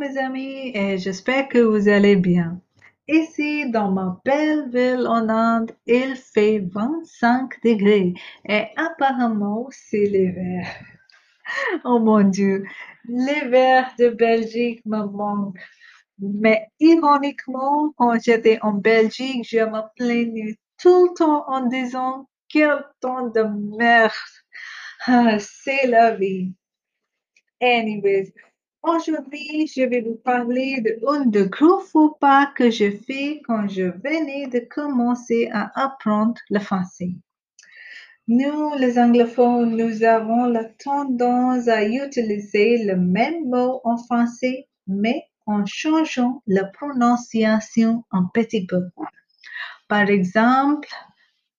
mes amis et j'espère que vous allez bien. Ici, dans ma belle ville en Inde, il fait 25 degrés et apparemment c'est l'hiver. Oh mon Dieu, l'hiver de Belgique me manque. Mais ironiquement, quand j'étais en Belgique, je me plaignais tout le temps en disant quel temps de merde. Ah, c'est la vie. Anyways, aujourd'hui, je vais vous parler de de gros faux pas que j'ai fait quand je venais de commencer à apprendre le français. Nous, les anglophones, nous avons la tendance à utiliser le même mot en français, mais en changeant la prononciation un petit peu. Par exemple,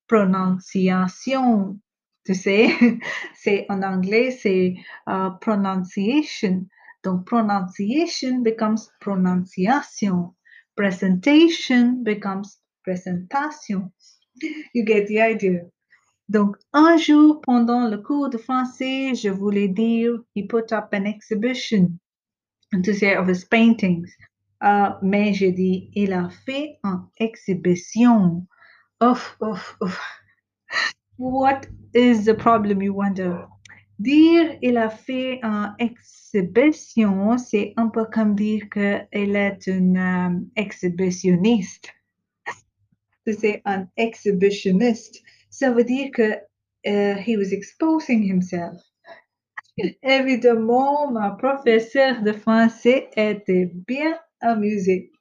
prononciation. Tu sais, c'est en anglais, c'est uh, pronunciation. Donc, pronunciation becomes pronunciation. Presentation becomes presentation. You get the idea. Donc, un jour, pendant le cours de français, je voulais dire, he put up an exhibition to say of his paintings. Uh, mais j'ai dit, il a fait une exhibition. Ouf, ouf, ouf. What is the problem, you wonder? Dire il a fait une exhibition, c'est un peu comme dire qu'il est une um, exhibitionniste. C'est un exhibitionniste. Ça veut dire que uh, he was exposing himself. Évidemment, ma professeure de français était bien amusée.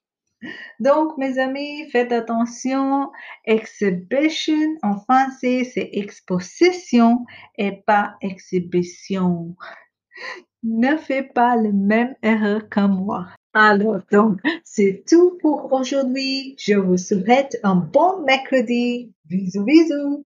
Donc, mes amis, faites attention. Exhibition en français, c'est exposition et pas exhibition. Ne fais pas la même erreur que moi. Alors, donc, c'est tout pour aujourd'hui. Je vous souhaite un bon mercredi. Bisous, bisous.